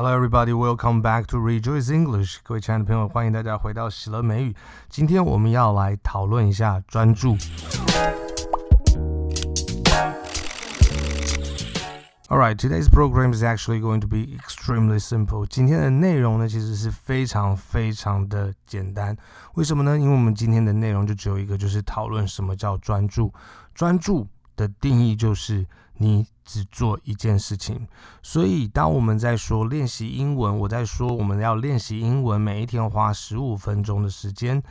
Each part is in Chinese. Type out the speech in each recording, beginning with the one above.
Hello, everybody. Welcome back to Rejoice English. 各位亲爱的朋友，欢迎大家回到喜乐美语。今天我们要来讨论一下专注。All right, today's program is actually going to be extremely simple. 今天的内容呢，其实是非常非常的简单。为什么呢？因为我们今天的内容就只有一个，就是讨论什么叫专注。专注的定义就是你。只做一件事情，所以当我们在说练习英文，我在说我们要练习英文，每一天花十五分钟的时间。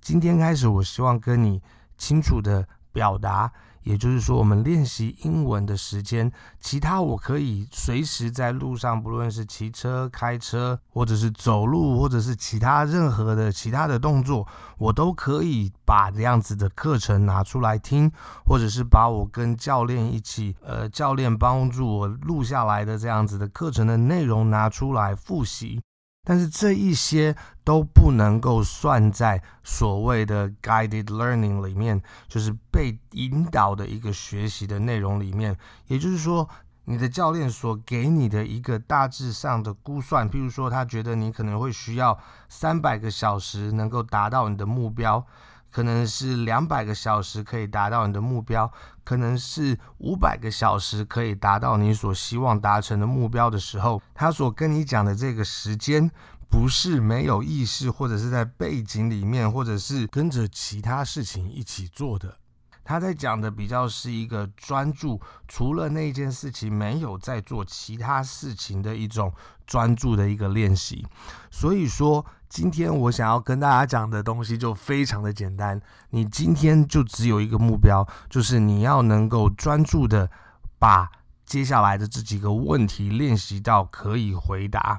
今天开始，我希望跟你清楚的表达。也就是说，我们练习英文的时间，其他我可以随时在路上，不论是骑车、开车，或者是走路，或者是其他任何的其他的动作，我都可以把这样子的课程拿出来听，或者是把我跟教练一起，呃，教练帮助我录下来的这样子的课程的内容拿出来复习。但是这一些都不能够算在所谓的 guided learning 里面，就是被引导的一个学习的内容里面。也就是说，你的教练所给你的一个大致上的估算，譬如说，他觉得你可能会需要三百个小时能够达到你的目标。可能是两百个小时可以达到你的目标，可能是五百个小时可以达到你所希望达成的目标的时候，他所跟你讲的这个时间，不是没有意识，或者是在背景里面，或者是跟着其他事情一起做的。他在讲的比较是一个专注，除了那件事情没有在做其他事情的一种专注的一个练习。所以说，今天我想要跟大家讲的东西就非常的简单。你今天就只有一个目标，就是你要能够专注的把接下来的这几个问题练习到可以回答。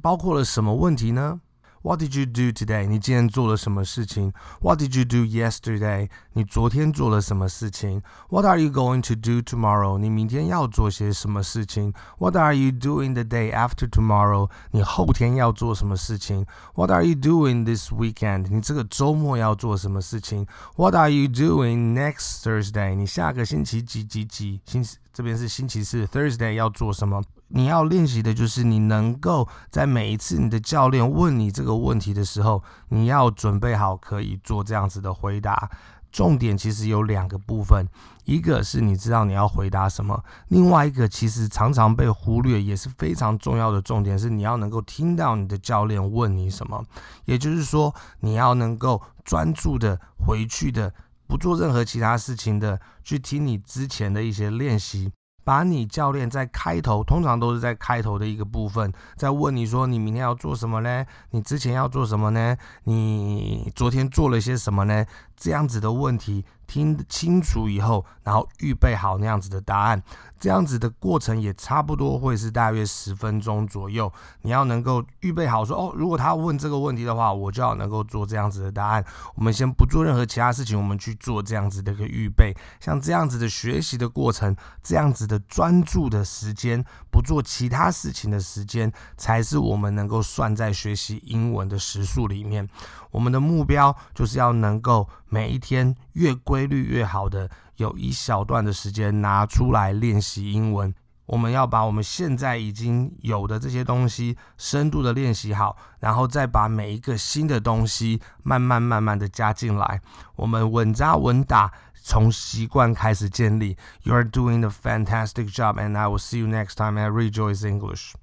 包括了什么问题呢 ？What did you do today？你今天做了什么事情？What did you do yesterday？你昨天做了什么事情？What are you going to do tomorrow？你明天要做些什么事情？What are you doing the day after tomorrow？你后天要做什么事情？What are you doing this weekend？你这个周末要做什么事情？What are you doing next Thursday？你下个星期几几几星期这边是星期四，Thursday 要做什么？ 你要练习的就是你能够在每一次你的教练问你这个问题的时候，你要准备好可以做这样子的回答。重点其实有两个部分，一个是你知道你要回答什么，另外一个其实常常被忽略也是非常重要的重点是你要能够听到你的教练问你什么，也就是说你要能够专注的回去的，不做任何其他事情的去听你之前的一些练习。把你教练在开头，通常都是在开头的一个部分，在问你说你明天要做什么呢？你之前要做什么呢？你昨天做了些什么呢？这样子的问题。听清楚以后，然后预备好那样子的答案，这样子的过程也差不多会是大约十分钟左右。你要能够预备好说哦，如果他问这个问题的话，我就要能够做这样子的答案。我们先不做任何其他事情，我们去做这样子的一个预备。像这样子的学习的过程，这样子的专注的时间，不做其他事情的时间，才是我们能够算在学习英文的时数里面。我们的目标就是要能够每一天越规律越好的有一小段的时间拿出来练习英文。我们要把我们现在已经有的这些东西深度的练习好，然后再把每一个新的东西慢慢慢慢的加进来。我们稳扎稳打，从习惯开始建立。You are doing a fantastic job, and I will see you next time at Rejoice English.